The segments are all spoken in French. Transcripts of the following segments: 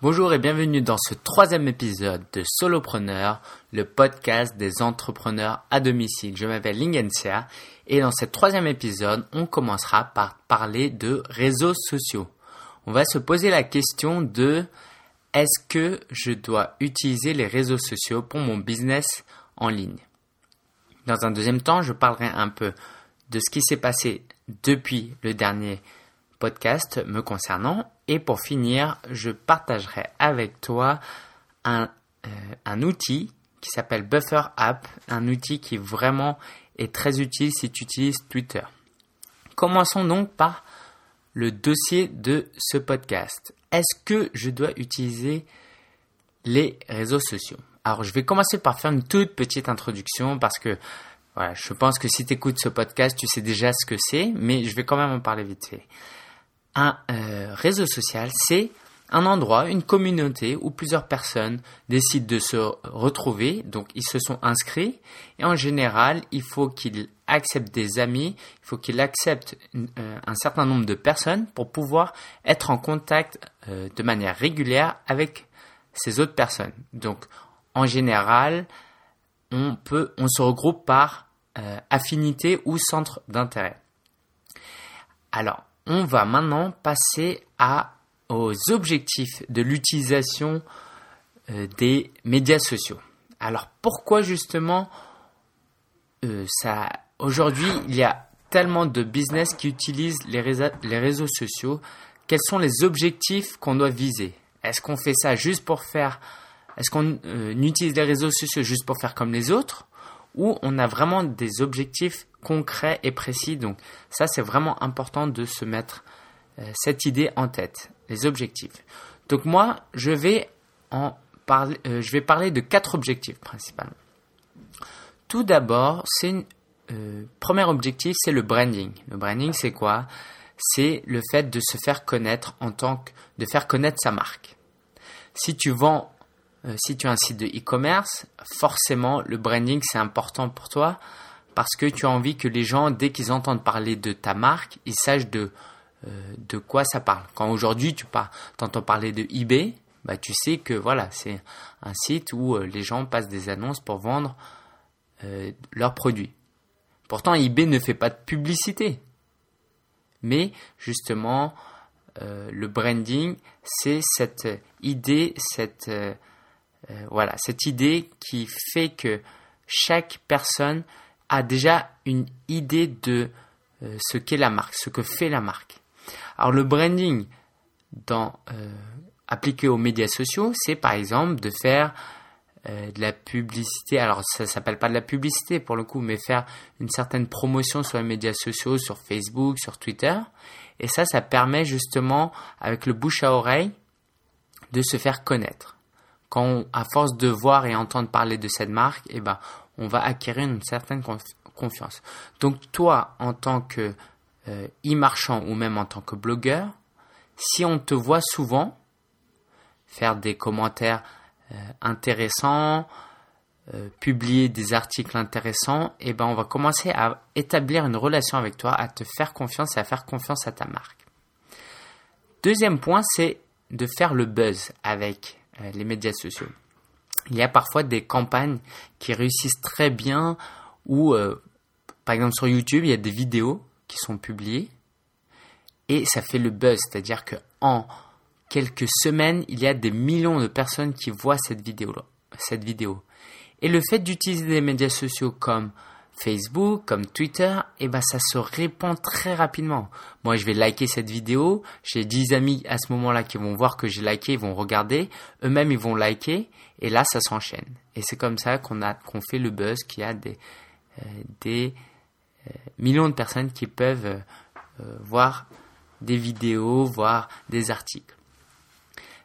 Bonjour et bienvenue dans ce troisième épisode de Solopreneur, le podcast des entrepreneurs à domicile. Je m'appelle Lingensia et dans ce troisième épisode, on commencera par parler de réseaux sociaux. On va se poser la question de est-ce que je dois utiliser les réseaux sociaux pour mon business en ligne? Dans un deuxième temps, je parlerai un peu de ce qui s'est passé depuis le dernier podcast me concernant. Et pour finir, je partagerai avec toi un, euh, un outil qui s'appelle Buffer App, un outil qui vraiment est très utile si tu utilises Twitter. Commençons donc par le dossier de ce podcast. Est-ce que je dois utiliser les réseaux sociaux? Alors, je vais commencer par faire une toute petite introduction parce que voilà, je pense que si tu écoutes ce podcast, tu sais déjà ce que c'est, mais je vais quand même en parler vite fait un euh, réseau social, c'est un endroit, une communauté où plusieurs personnes décident de se retrouver. Donc, ils se sont inscrits. Et en général, il faut qu'ils acceptent des amis, il faut qu'ils acceptent euh, un certain nombre de personnes pour pouvoir être en contact euh, de manière régulière avec ces autres personnes. Donc, en général, on peut, on se regroupe par affinité ou centre d'intérêt. Alors, on va maintenant passer aux objectifs de l'utilisation euh, des médias sociaux. Alors pourquoi justement euh, ça aujourd'hui il y a tellement de business qui utilisent les, les réseaux sociaux? Quels sont les objectifs qu'on doit viser? Est-ce qu'on fait ça juste pour faire Est-ce qu'on euh, utilise les réseaux sociaux juste pour faire comme les autres? Ou on a vraiment des objectifs concret et précis. Donc ça, c'est vraiment important de se mettre euh, cette idée en tête, les objectifs. Donc moi, je vais en parler, euh, je vais parler de quatre objectifs principalement. Tout d'abord, c'est euh, premier objectif, c'est le branding. Le branding, c'est quoi? C'est le fait de se faire connaître en tant que, de faire connaître sa marque. Si tu vends, si tu as un site de e-commerce, forcément, le branding, c'est important pour toi parce que tu as envie que les gens, dès qu'ils entendent parler de ta marque, ils sachent de, euh, de quoi ça parle. Quand aujourd'hui tu entends parler de eBay, bah, tu sais que voilà, c'est un site où euh, les gens passent des annonces pour vendre euh, leurs produits. Pourtant, eBay ne fait pas de publicité. Mais justement, le branding, c'est cette idée, cette, voilà, cette idée qui fait que chaque personne a déjà une idée de euh, ce qu'est la marque, ce que fait la marque. Alors le branding dans, euh, appliqué aux médias sociaux, c'est par exemple de faire euh, de la publicité. Alors ça s'appelle pas de la publicité pour le coup, mais faire une certaine promotion sur les médias sociaux, sur Facebook, sur Twitter. Et ça, ça permet justement, avec le bouche à oreille, de se faire connaître. Quand, à force de voir et entendre parler de cette marque, eh ben, on va acquérir une certaine confiance. Donc toi, en tant que euh, e-marchand ou même en tant que blogueur, si on te voit souvent faire des commentaires euh, intéressants, euh, publier des articles intéressants, eh ben on va commencer à établir une relation avec toi, à te faire confiance et à faire confiance à ta marque. Deuxième point, c'est de faire le buzz avec les médias sociaux il y a parfois des campagnes qui réussissent très bien où, euh, par exemple sur YouTube, il y a des vidéos qui sont publiées et ça fait le buzz, c'est-à-dire que en quelques semaines, il y a des millions de personnes qui voient cette vidéo cette vidéo. Et le fait d'utiliser des médias sociaux comme Facebook, comme Twitter, eh ben ça se répand très rapidement. Moi, je vais liker cette vidéo, j'ai 10 amis à ce moment-là qui vont voir que j'ai liké, ils vont regarder, eux-mêmes ils vont liker, et là ça s'enchaîne. Et c'est comme ça qu'on a qu'on fait le buzz, qu'il y a des euh, euh, millions de personnes qui peuvent euh, voir des vidéos, voir des articles.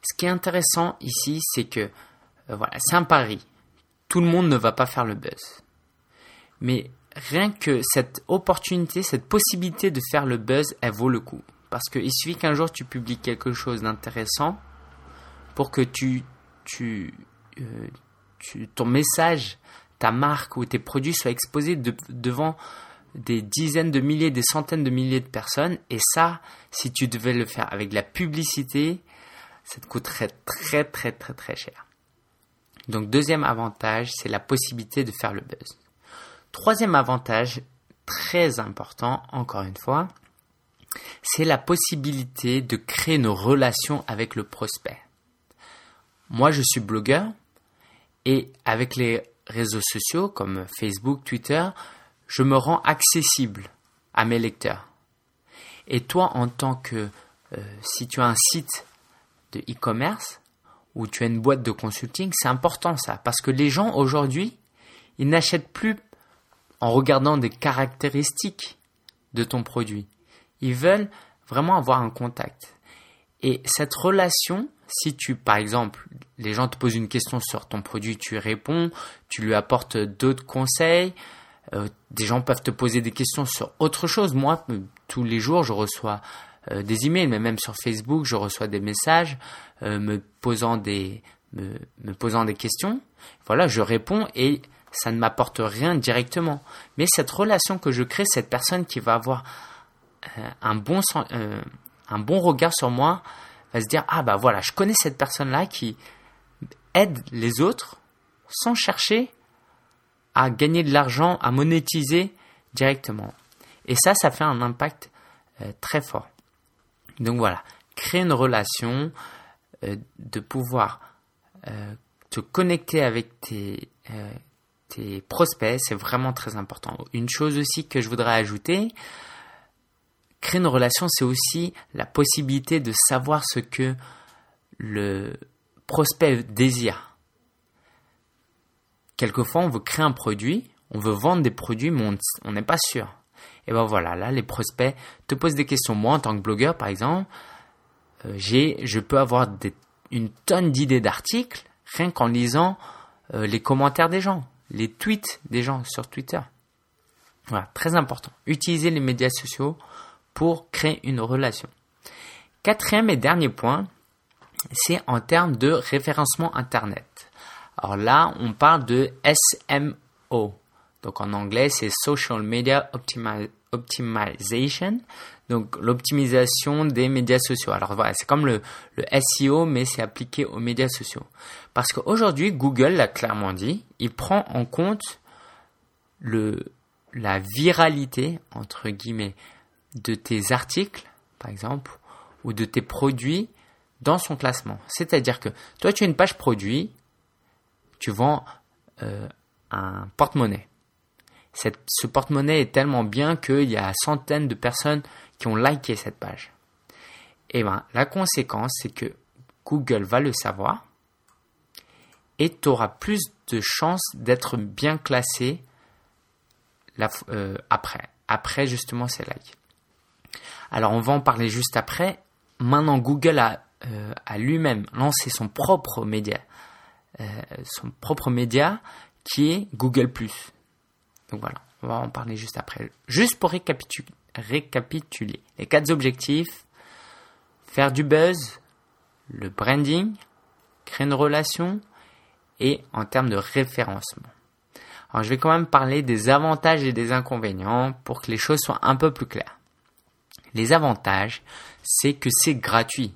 Ce qui est intéressant ici, c'est que voilà, c'est un pari. Tout le monde ne va pas faire le buzz. Mais rien que cette opportunité, cette possibilité de faire le buzz, elle vaut le coup. Parce qu'il suffit qu'un jour tu publies quelque chose d'intéressant pour que tu, tu, euh, tu, ton message, ta marque ou tes produits soient exposés devant des dizaines de milliers, des centaines de milliers de personnes. Et ça, si tu devais le faire avec la publicité, ça te coûterait très très très très cher. Donc deuxième avantage, c'est la possibilité de faire le buzz. Troisième avantage, très important, encore une fois, c'est la possibilité de créer une relation avec le prospect. Moi, je suis blogueur et avec les réseaux sociaux comme Facebook, Twitter, je me rends accessible à mes lecteurs. Et toi, en tant que, euh, si tu as un site de e-commerce ou tu as une boîte de consulting, c'est important ça, parce que les gens aujourd'hui, ils n'achètent plus en regardant des caractéristiques de ton produit. Ils veulent vraiment avoir un contact. Et cette relation, si tu, par exemple, les gens te posent une question sur ton produit, tu réponds, tu lui apportes d'autres conseils, euh, des gens peuvent te poser des questions sur autre chose. Moi, tous les jours, je reçois euh, des emails, mais même sur Facebook, je reçois des messages euh, me posant des me, posant des questions. Voilà, je réponds et ça ne m'apporte rien directement. Mais cette relation que je crée, cette personne qui va avoir un bon un bon regard sur moi, va se dire ah bah voilà, je connais cette personne là qui aide les autres sans chercher à gagner de l'argent, à monétiser directement. Et ça, ça fait un impact euh, très fort. Donc voilà, créer une relation, euh, de pouvoir euh, te connecter avec tes, tes prospects, c'est vraiment très important. Une chose aussi que je voudrais ajouter, créer une relation, c'est aussi la possibilité de savoir ce que le prospect désire quelquefois on veut créer un produit, on veut vendre des produits, mais on n'est pas sûr. Et ben voilà, là les prospects te posent des questions. Moi, en tant que blogueur, par exemple, euh, j'ai, je peux avoir une tonne d'idées d'articles rien qu'en lisant euh, les commentaires des gens, les tweets des gens sur Twitter. Voilà, très important. Utiliser les médias sociaux pour créer une relation. Quatrième et dernier point, c'est en termes de référencement Internet. Alors là, on parle de SMO. Donc en anglais, c'est Social Media Optimization. Donc l'optimisation des médias sociaux. Alors voilà, c'est comme le, SEO, mais c'est appliqué aux médias sociaux. Parce qu'aujourd'hui, Google l'a clairement dit, il prend en compte le, la viralité, entre guillemets, de tes articles, par exemple, ou de tes produits dans son classement. C'est-à-dire que toi, tu as une page produit, tu vends euh, un porte-monnaie. Ce porte-monnaie est tellement bien qu'il y a centaines de personnes qui ont liké cette page. Et ben, la conséquence, c'est que Google va le savoir et tu auras plus de chances d'être bien classé euh, après, après justement ces likes. Alors on va en parler juste après. Maintenant, Google a, euh, lui-même lancé son propre média euh, son propre média qui est Google ⁇ Donc voilà, on va en parler juste après. Juste pour récapituler, les quatre objectifs, faire du buzz, le branding, créer une relation et en termes de référencement. Alors je vais quand même parler des avantages et des inconvénients pour que les choses soient un peu plus claires. Les avantages, c'est que c'est gratuit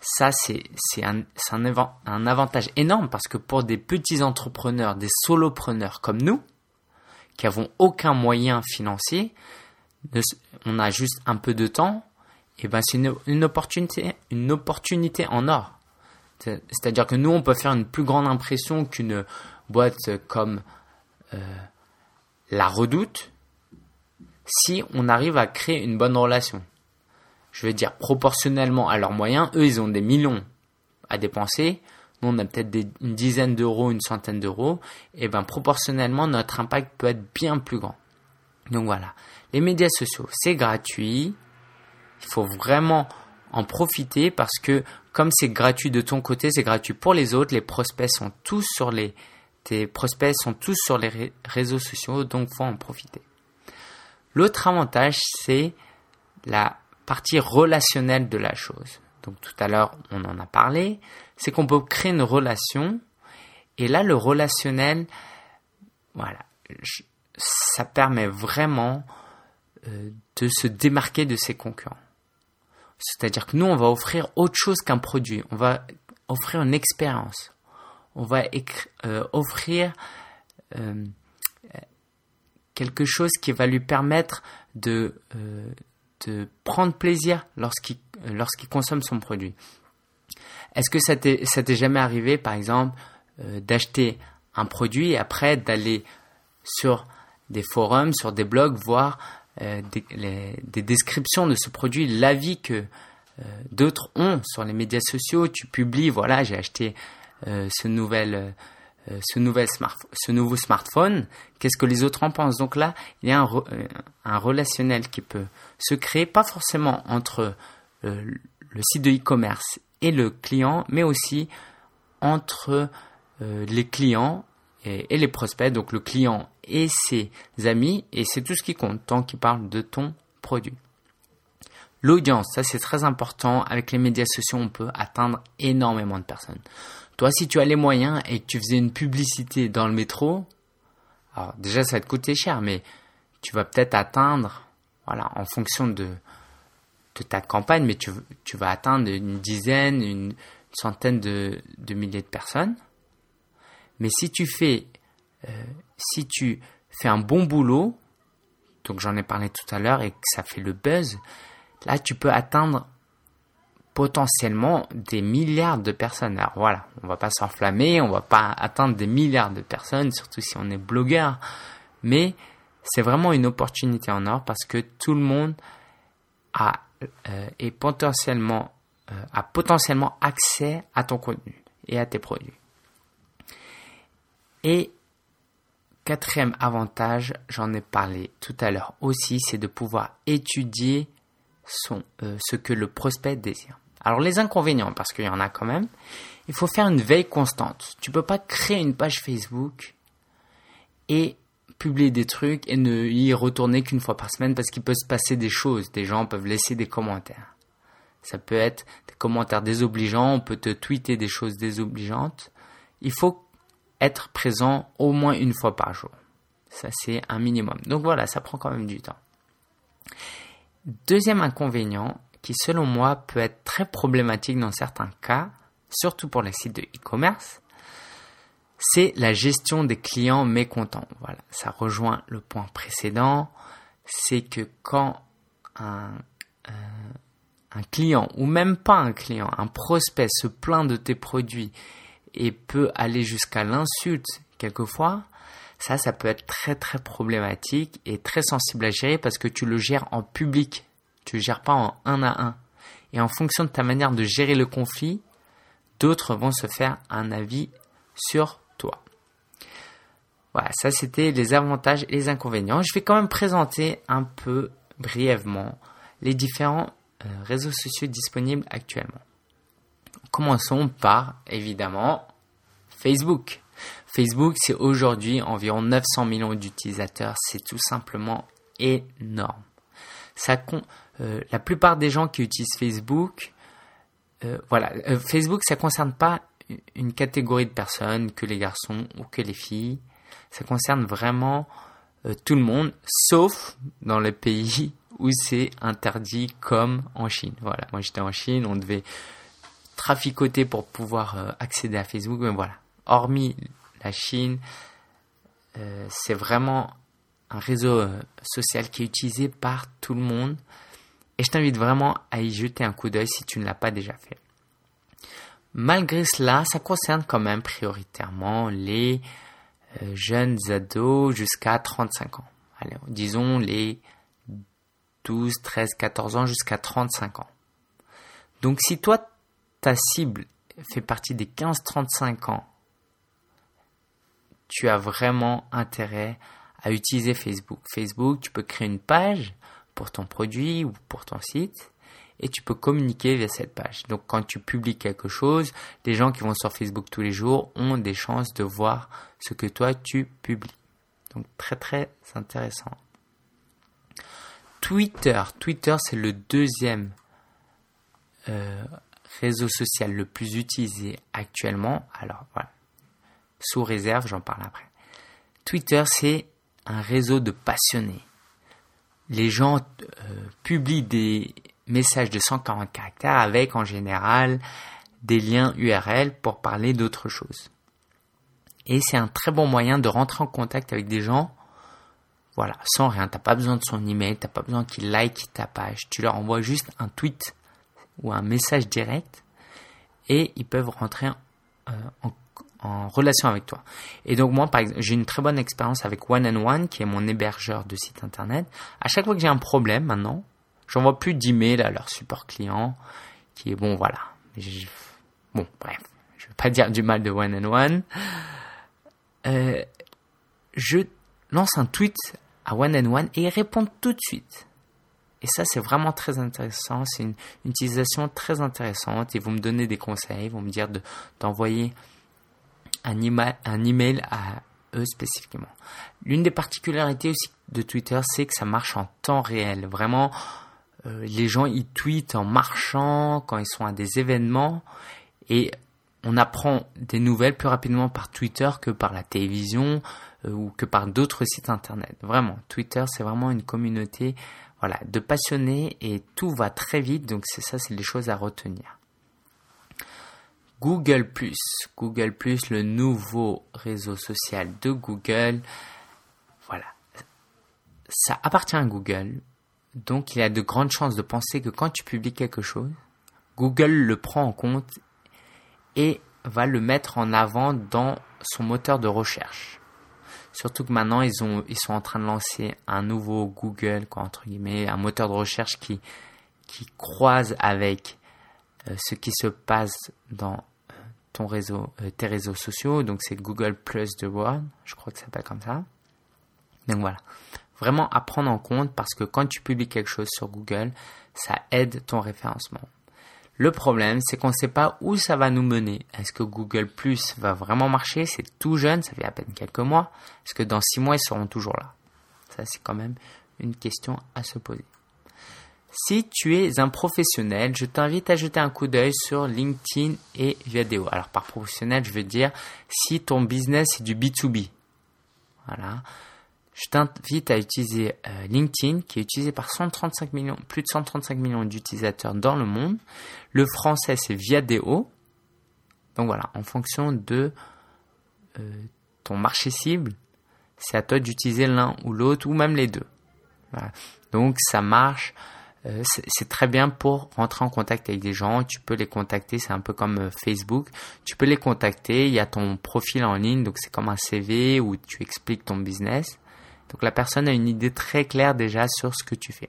ça, c'est un, avantage énorme parce que pour des petits entrepreneurs, des solopreneurs comme nous, qui avons aucun moyen financier, on a juste un peu de temps, et ben c'est une, opportunité, en or. C'est-à-dire que nous, on peut faire une plus grande impression qu'une boîte comme euh, la Redoute si on arrive à créer une bonne relation je veux dire, proportionnellement à leurs moyens, eux, ils ont des millions à dépenser. Nous, on a peut-être une dizaine d'euros, une centaine d'euros. Et ben, proportionnellement, notre impact peut être bien plus grand. Donc voilà. Les médias sociaux, c'est gratuit. Il faut vraiment en profiter parce que comme c'est gratuit de ton côté, c'est gratuit pour les autres. Les prospects sont tous sur les, tes prospects sont tous sur les réseaux sociaux, donc faut en profiter. L'autre avantage, c'est la partie relationnelle de la chose. Donc tout à l'heure, on en a parlé, c'est qu'on peut créer une relation, et là, le relationnel, voilà, ça permet vraiment euh, de se démarquer de ses concurrents. C'est-à-dire que nous, on va offrir autre chose qu'un produit. On va offrir une expérience. On va euh, offrir euh, quelque chose qui va lui permettre de, de prendre plaisir lorsqu'il lorsqu'il consomme son produit. Est-ce que ça t'est jamais arrivé, par exemple, d'acheter un produit et après d'aller sur des forums, sur des blogs, voir euh, des, descriptions de ce produit, l'avis que euh, d'autres ont sur les médias sociaux? Tu publies, voilà, j'ai acheté euh, ce nouveau smartphone, qu'est-ce que les autres en pensent? Donc là, il y a un relationnel qui peut se créer, pas forcément entre le site de e-commerce et le client, mais aussi entre les clients et, les prospects, donc le client et ses amis, et c'est tout ce qui compte tant qu'il parle de ton produit. L'audience, ça c'est très important. Avec les médias sociaux, on peut atteindre énormément de personnes. Toi, si tu as les moyens et que tu faisais une publicité dans le métro, alors déjà ça va te coûter cher, mais tu vas peut-être atteindre, voilà, en fonction de, de ta campagne, mais tu, vas atteindre une dizaine, une centaine de, de milliers de personnes. Mais si tu fais, euh, si tu fais un bon boulot, donc j'en ai parlé tout à l'heure et que ça fait le buzz, là tu peux atteindre potentiellement des milliards de personnes. Alors voilà, on va pas s'enflammer, on va pas atteindre des milliards de personnes, surtout si on est blogueur, mais c'est vraiment une opportunité en or parce que tout le monde a euh, est potentiellement euh, a potentiellement accès à ton contenu et à tes produits. Et quatrième avantage, j'en ai parlé tout à l'heure aussi, c'est de pouvoir étudier euh, ce que le prospect désire. Alors les inconvénients, parce qu'il y en a quand même, il faut faire une veille constante. Tu peux pas créer une page Facebook et publier des trucs et ne y retourner qu'une fois par semaine parce qu'il peut se passer des choses. Des gens peuvent laisser des commentaires. Ça peut être des commentaires désobligeants, on peut te tweeter des choses désobligeantes. Il faut être présent au moins une fois par jour. Ça, c'est un minimum. Donc voilà, ça prend quand même du temps. Deuxième inconvénient, qui selon moi peut être très problématique dans certains cas, surtout pour les sites de e-commerce, c'est la gestion des clients mécontents. Voilà, ça rejoint le point précédent, c'est que quand un, euh, un client, ou même pas un client, un prospect se plaint de tes produits et peut aller jusqu'à l'insulte quelquefois, ça, ça peut être très très problématique et très sensible à gérer parce que tu le gères en public, tu le gères pas en un à un. Et en fonction de ta manière de gérer le conflit, d'autres vont se faire un avis sur. Voilà, ça c'était les avantages et les inconvénients. Je vais quand même présenter un peu brièvement les différents euh, réseaux sociaux disponibles actuellement. Commençons par, évidemment, Facebook. Facebook, c'est aujourd'hui environ 900 millions d'utilisateurs. C'est tout simplement énorme. Euh, la plupart des gens qui utilisent Facebook, euh, voilà, Facebook, ça concerne pas une catégorie de personnes que les garçons ou que les filles. Ça concerne vraiment tout le monde, sauf dans les pays où c'est interdit, comme en Chine. Voilà, moi j'étais en Chine, on devait traficoter pour pouvoir euh, accéder à Facebook. Mais voilà, hormis la Chine, euh, c'est vraiment un réseau euh, social qui est utilisé par tout le monde. Et je t'invite vraiment à y jeter un coup d'œil si tu ne l'as pas déjà fait. Malgré cela, ça concerne quand même prioritairement les jeunes ados jusqu'à 35 ans. Disons les 12, 13, 14 ans jusqu'à 35 ans. Donc si toi ta cible fait partie des 15-35 ans, tu as vraiment intérêt à utiliser Facebook. Facebook, tu peux créer une page pour ton produit ou pour ton site et tu peux communiquer via cette page. Donc quand tu publies quelque chose, les gens qui vont sur Facebook tous les jours ont des chances de voir ce que toi tu publies. Donc très très intéressant. Twitter. Twitter c'est le deuxième euh, réseau social le plus utilisé actuellement, alors voilà, sous réserve, j'en parle après. Twitter, c'est un réseau de passionnés. Les gens euh, publient des message de 140 caractères avec en général des liens URL pour parler d'autre chose. Et c'est un très bon moyen de rentrer en contact avec des gens, voilà, sans rien. T'as pas besoin de son email, t'as pas besoin qu'ils like ta page. Tu leur envoies juste un tweet ou un message direct et ils peuvent rentrer euh, en, en, relation avec toi. Et donc moi, par exemple, j'ai une très bonne expérience avec One and One, qui est mon hébergeur de site internet. À chaque fois que j'ai un problème maintenant, j'envoie plus d'emails à leur support client, qui est bon, voilà. Bon, bref, je vais pas dire du mal de One and One. Euh, je lance un tweet à One and One et ils répondent tout de suite. Et ça, c'est vraiment très intéressant. C'est une, utilisation très intéressante. Ils vont me donner des conseils. Ils vont me dire d'envoyer un, email, un email à eux spécifiquement. L'une des particularités aussi de Twitter, c'est que ça marche en temps réel. Vraiment, euh, les gens ils tweetent en marchant quand ils sont à des événements et on apprend des nouvelles plus rapidement par Twitter que par la télévision euh, ou que par d'autres sites internet. Vraiment, Twitter c'est vraiment une communauté voilà, de passionnés et tout va très vite donc c'est ça c'est les choses à retenir. Google Google le nouveau réseau social de Google. Voilà. Ça appartient à Google. Donc il y a de grandes chances de penser que quand tu publies quelque chose, Google le prend en compte et va le mettre en avant dans son moteur de recherche. Surtout que maintenant ils ont ils sont en train de lancer un nouveau Google quoi, entre guillemets, un moteur de recherche qui croise avec euh, ce qui se passe dans euh, ton réseau, euh, tes réseaux sociaux. Donc c'est Google Plus de Word, je crois que ça s'appelle comme ça. Donc voilà, vraiment à prendre en compte parce que quand tu publies quelque chose sur Google, ça aide ton référencement. Le problème, c'est qu'on ne sait pas où ça va nous mener. Est-ce que Google Plus va vraiment marcher? C'est tout jeune, ça fait à peine quelques mois. Est-ce que dans six mois, ils seront toujours là? Ça, c'est quand même une question à se poser. Si tu es un professionnel, je t'invite à jeter un coup d'œil sur LinkedIn et Viadeo. Alors par professionnel, je veux dire si ton business est du B2B. Voilà je t'invite à utiliser euh, LinkedIn, qui est utilisé par 135 millions, plus de 135 millions d'utilisateurs dans le monde. Le français, c'est Viadeo. Donc voilà, en fonction de euh, ton marché cible, c'est à toi d'utiliser l'un ou l'autre, ou même les deux. Donc ça marche. Euh, c'est très bien pour rentrer en contact avec des gens. Tu peux les contacter, c'est un peu comme Facebook. Tu peux les contacter. Il y a ton profil en ligne, donc c'est comme un CV où tu expliques ton business. Donc la personne a une idée très claire déjà sur ce que tu fais.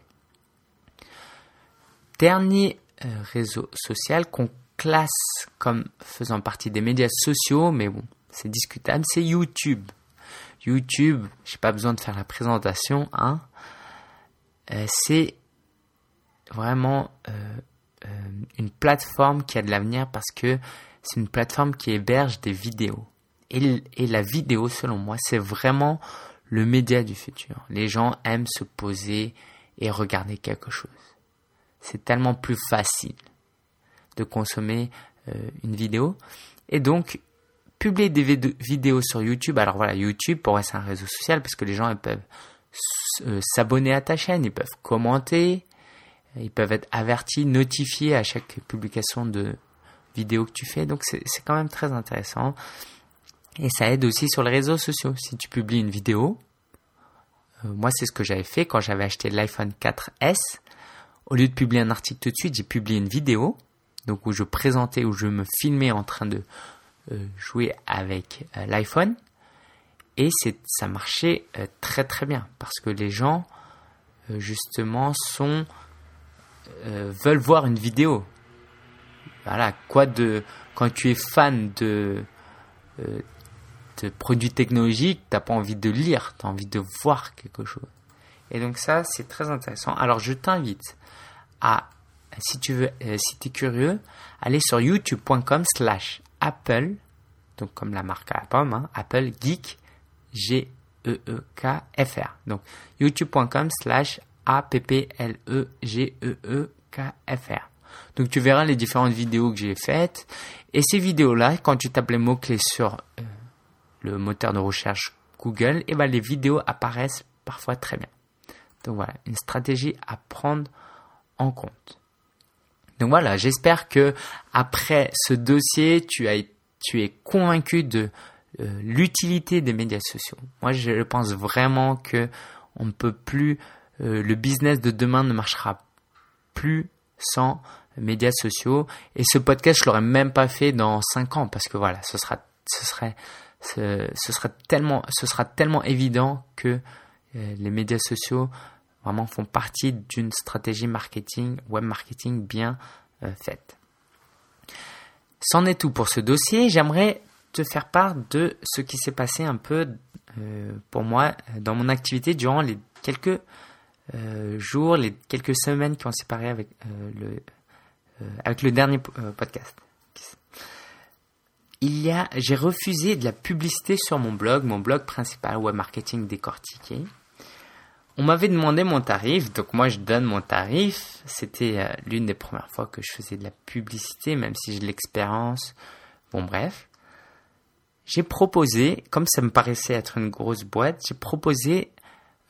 Dernier euh, réseau social qu'on classe comme faisant partie des médias sociaux, mais bon, c'est discutable, c'est YouTube. YouTube, j'ai pas besoin de faire la présentation, hein. Euh, c'est vraiment euh, une plateforme qui a de l'avenir parce que c'est une plateforme qui héberge des vidéos. Et, et la vidéo, selon moi, c'est vraiment le média du futur. Les gens aiment se poser et regarder quelque chose. C'est tellement plus facile de consommer euh, une vidéo. Et donc, publier des vidéos sur YouTube. Alors voilà, YouTube pourrait être un réseau social parce que les gens peuvent euh, s'abonner à ta chaîne, ils peuvent commenter, ils peuvent être avertis, notifiés à chaque publication de vidéo que tu fais. Donc c'est quand même très intéressant. Et ça aide aussi sur les réseaux sociaux. Si tu publies une vidéo, euh, moi c'est ce que j'avais fait quand j'avais acheté l'iPhone 4S. Au lieu de publier un article tout de suite, j'ai publié une vidéo, donc où je présentais, où je me filmais en train de euh, jouer avec euh, l'iPhone. Et ça marchait très très bien parce que les gens justement sont veulent voir une vidéo. Voilà, quoi de quand tu es fan de produits technologiques, t'as pas envie de lire, tu as envie de voir quelque chose. Et donc ça, c'est très intéressant. Alors je t'invite à, si tu veux, euh, si tu es curieux, aller sur youtube.com slash Apple, donc comme la marque à la pomme, hein, Apple Geek, G-E-E-K-F-R. Donc youtube.com slash A-P-P-L-E-G-E-E-K-F-R. Donc tu verras les différentes vidéos que j'ai faites. Et ces vidéos-là, quand tu tapes les mots-clés sur euh, le moteur de recherche Google, et ben les vidéos apparaissent parfois très bien. Donc voilà, une stratégie à prendre en compte. Donc voilà, j'espère que après ce dossier, tu as tu es convaincu de euh, l'utilité des médias sociaux. Moi, je pense vraiment que on ne peut plus euh, le business de demain ne marchera plus sans médias sociaux et ce podcast je l'aurais même pas fait dans 5 ans parce que voilà, ce sera ce serait ce, sera tellement ce sera tellement évident que euh, les médias sociaux vraiment font partie d'une stratégie marketing, web marketing bien faite. C'en est tout pour ce dossier. J'aimerais te faire part de ce qui s'est passé un peu euh, pour moi dans mon activité durant les quelques euh, jours, les quelques semaines qui ont séparé avec euh, le avec le dernier podcast. Il y a, j'ai refusé de la publicité sur mon blog, mon blog principal web marketing décortiqué. On m'avait demandé mon tarif, donc moi je donne mon tarif. C'était l'une des premières fois que je faisais de la publicité, même si j'ai de l'expérience. Bon bref j'ai proposé, comme ça me paraissait être une grosse boîte, j'ai proposé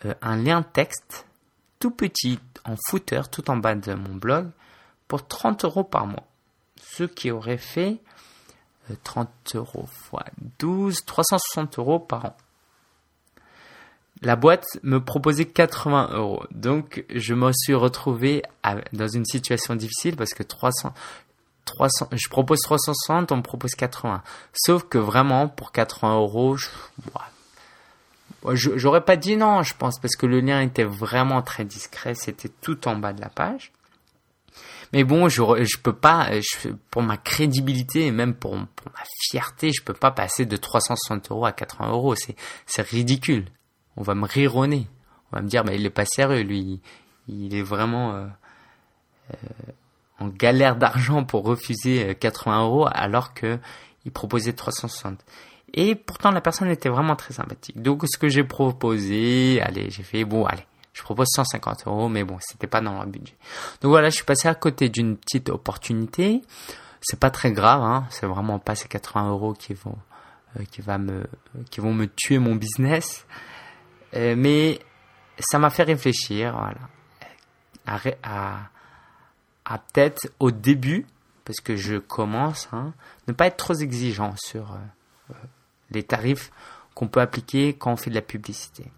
euh, un lien texte tout petit en footer, tout en bas de mon blog, pour 30 euros par mois. Ce qui aurait fait 30 euh, euros x 12, 360 euros par an. La boîte me proposait 80 euros. Donc, je me suis retrouvé dans une situation difficile parce que 300, je propose 360, on me propose 80. Sauf que vraiment, pour 80 euros, j'aurais pas dit non, je pense, parce que le lien était vraiment très discret, c'était tout en bas de la page. Mais bon, je, je peux pas, pour ma crédibilité et même pour, ma fierté, je peux pas passer de 360 euros à 80 euros. C'est, c'est ridicule. On va me rironner. On va me dire, mais il est pas sérieux, lui. Il est vraiment, euh, euh, en galère d'argent pour refuser 80 euh, euros alors que il proposait 360. Et pourtant la personne était vraiment très sympathique. Donc ce que j'ai proposé, allez, j'ai fait bon, allez, je propose 150 euros, mais bon, c'était pas dans leur budget. Donc voilà, je suis passé à côté d'une petite opportunité. C'est pas très grave, hein. C'est vraiment pas ces 80 euros qui vont, euh, qui me, qui vont me tuer mon business. Euh, mais ça m'a fait réfléchir, voilà, à, à peut-être au début, parce que je commence, hein, ne pas être trop exigeant sur euh, les tarifs qu'on peut appliquer quand on fait de la publicité.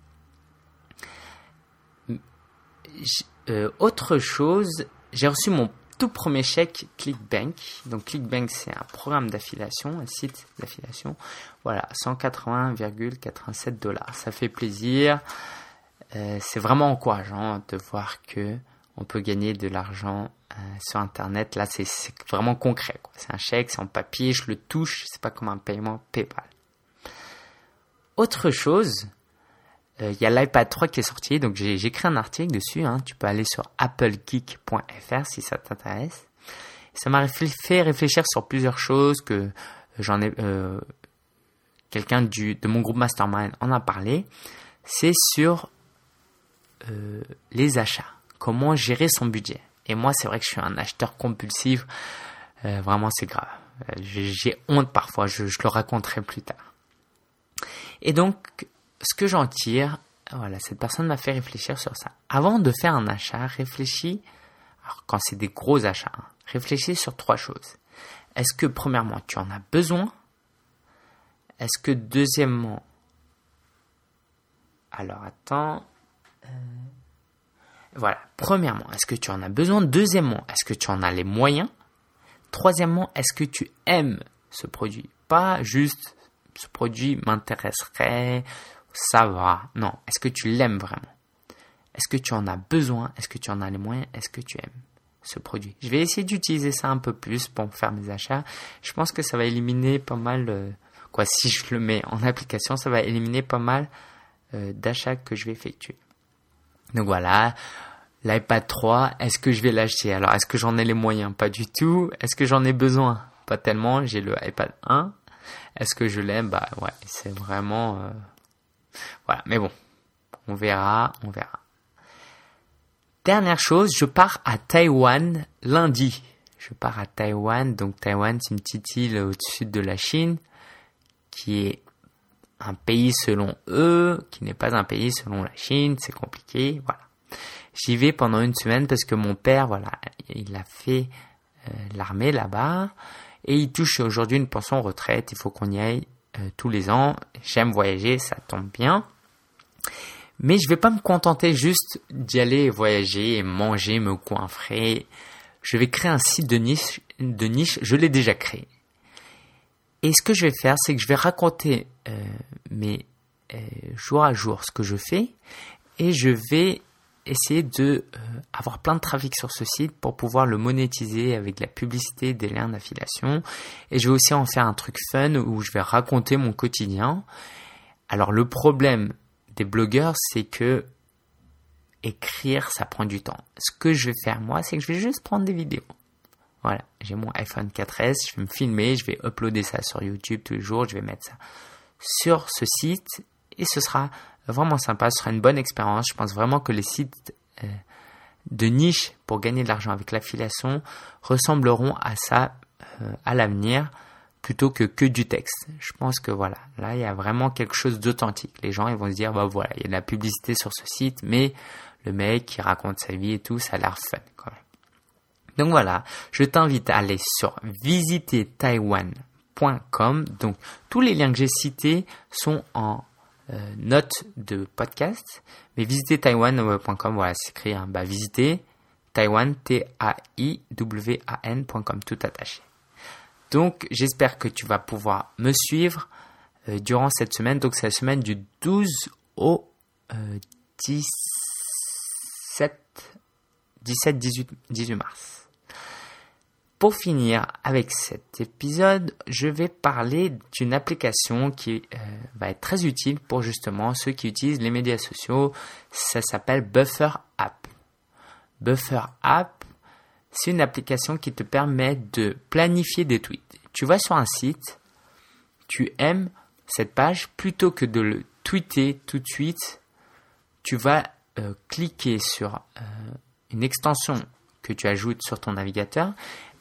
Euh, autre chose, j'ai reçu mon tout premier chèque ClickBank. Donc ClickBank, c'est un programme d'affiliation, un site d'affiliation. Voilà, 180,87 dollars. Ça fait plaisir. c'est vraiment encourageant de voir que on peut gagner de l'argent euh, sur Internet. Là, c'est vraiment concret. C'est un chèque, c'est en papier, je le touche, c'est pas comme un paiement PayPal. Autre chose, euh, il y a l'iPad 3 qui est sorti, donc j'ai écrit un article dessus. Hein. Tu peux aller sur applegeek.fr si ça t'intéresse. Ça m'a fait réfléchir sur plusieurs choses que j'en ai. Euh, quelqu'un de mon groupe Mastermind en a parlé. C'est sur les achats. Comment gérer son budget. Et moi, c'est vrai que je suis un acheteur compulsif. Euh, vraiment, c'est grave. Euh, j'ai honte parfois, je, le raconterai plus tard. Et donc, ce que j'en tire, voilà, cette personne m'a fait réfléchir sur ça. Avant de faire un achat, réfléchis, alors quand c'est des gros achats, hein, réfléchis sur trois choses. Est-ce que premièrement, tu en as besoin? Est-ce que deuxièmement, alors attends, euh, voilà. Premièrement, est-ce que tu en as besoin? Deuxièmement, est-ce que tu en as les moyens? Troisièmement, est-ce que tu aimes ce produit? Pas juste ce produit m'intéresserait, ça va. Non, est-ce que tu l'aimes vraiment? Est-ce que tu en as besoin? Est-ce que tu en as les moyens? Est-ce que tu aimes ce produit? Je vais essayer d'utiliser ça un peu plus pour faire mes achats. Je pense que ça va éliminer pas mal, euh, quoi, si je le mets en application, ça va éliminer pas mal euh, d'achats que je vais effectuer. Donc voilà, l'iPad 3, est-ce que je vais l'acheter? Alors, est-ce que j'en ai les moyens? Pas du tout. Est-ce que j'en ai besoin? Pas tellement. J'ai le iPad 1. Est-ce que je l'aime? Bah ouais, c'est vraiment... Euh, voilà, mais bon, on verra, on verra. Dernière chose, je pars à Taïwan lundi. Je pars à Taïwan, donc Taïwan c'est une petite île au-dessus de la Chine qui est un pays selon eux, qui n'est pas un pays selon la Chine, c'est compliqué, voilà. J'y vais pendant une semaine parce que mon père, voilà, il a fait l'armée là-bas et il touche aujourd'hui une pension retraite. Il faut qu'on y aille tous les ans. J'aime voyager, ça tombe bien. Mais je vais pas me contenter juste d'y aller voyager manger, me coinfrer. Je vais créer un site de niche, de niche. Je l'ai déjà créé. Et ce que je vais faire, c'est que je vais raconter euh, mes euh, jour à jour ce que je fais et je vais essayer de euh, avoir plein de trafic sur ce site pour pouvoir le monétiser avec la publicité, des liens d'affiliation. Et je vais aussi en faire un truc fun où je vais raconter mon quotidien. Alors le problème des blogueurs, c'est que écrire, ça prend du temps. Ce que je vais faire moi, c'est que je vais juste prendre des vidéos. Voilà, j'ai mon iPhone 4S, je vais me filmer, je vais uploader ça sur YouTube tous les jours, je vais mettre ça sur ce site et ce sera vraiment sympa, ce sera une bonne expérience. Je pense vraiment que les sites euh, de niche pour gagner de l'argent avec l'affiliation ressembleront à ça euh, à l'avenir plutôt que que du texte. Je pense que voilà, là il y a vraiment quelque chose d'authentique. Les gens ils vont se dire bah voilà, il y a de la publicité sur ce site, mais le mec qui raconte sa vie et tout, ça a l'air fun. Quoi. Donc voilà, je t'invite à aller sur visiter-taiwan.com. Donc tous les liens que j'ai cités sont en euh, note de podcast. Mais visiter taiwan.com, voilà, c'est écrit, hein, bah, visiter Taiwan, tout attaché. Donc, j'espère que tu vas pouvoir me suivre euh, durant cette semaine. Donc, c'est la semaine du 12 au 17, 17, 18, 18 mars. Pour finir avec cet épisode, je vais parler d'une application qui euh, va être très utile pour justement ceux qui utilisent les médias sociaux. Ça s'appelle Buffer App. Buffer App, c'est une application qui te permet de planifier des tweets. Tu vas sur un site, tu aimes cette page, plutôt que de le tweeter tout de suite, tu vas euh, cliquer sur euh, une extension que tu ajoutes sur ton navigateur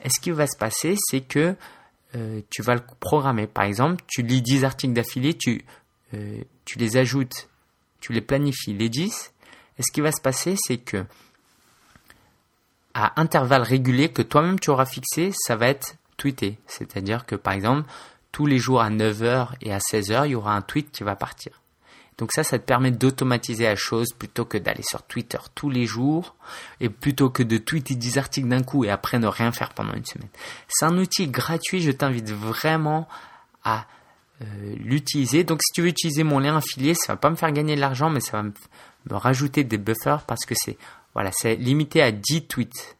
et ce qui va se passer, c'est que euh, tu vas le programmer. Par exemple, tu lis 10 articles d'affilée, tu, euh, tu les ajoutes, tu les planifies, les 10. Et ce qui va se passer, c'est que à intervalles réguliers que toi-même tu auras fixé, ça va être tweeté. C'est-à-dire que par exemple, tous les jours à 9h et à 16h, il y aura un tweet qui va partir. Donc ça, ça te permet d'automatiser la chose plutôt que d'aller sur Twitter tous les jours et plutôt que de tweeter 10 articles d'un coup et après ne rien faire pendant une semaine. C'est un outil gratuit, je t'invite vraiment à euh, l'utiliser. Donc si tu veux utiliser mon lien affilié, ça va pas me faire gagner de l'argent, mais ça va me, me rajouter des buffers parce que c'est voilà, c'est limité à 10 tweets.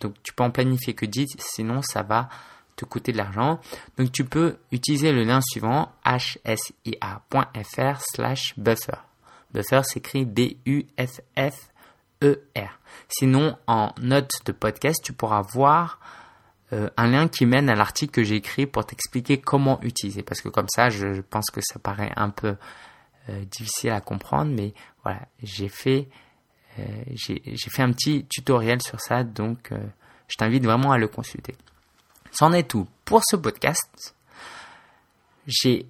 Donc tu peux en planifier que 10, sinon ça va te coûter de l'argent. Donc tu peux utiliser le lien suivant hsia.fr slash buffer. Buffer s'écrit B-U-F-F-E-R. Sinon, en note de podcast, tu pourras voir euh, un lien qui mène à l'article que j'ai écrit pour t'expliquer comment utiliser. Parce que comme ça, je, pense que ça paraît un peu euh, difficile à comprendre, mais voilà, j'ai fait, euh, j'ai fait un petit tutoriel sur ça, donc je t'invite vraiment à le consulter. C'en est tout pour ce podcast. J'ai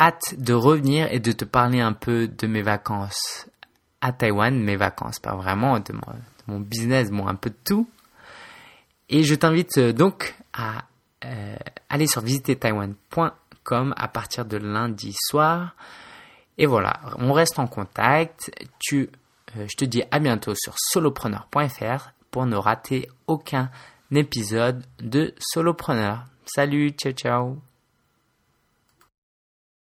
hâte de revenir et de te parler un peu de mes vacances à Taïwan, mes vacances, pas vraiment de mon, business, bon, un peu de tout. Et je t'invite euh, donc à euh, aller sur visitertaiwan.com à partir de lundi soir. Et voilà, on reste en contact. Tu, euh, je te dis à bientôt sur solopreneur.fr pour ne rater aucun épisode de Solopreneur. Salut, ciao ciao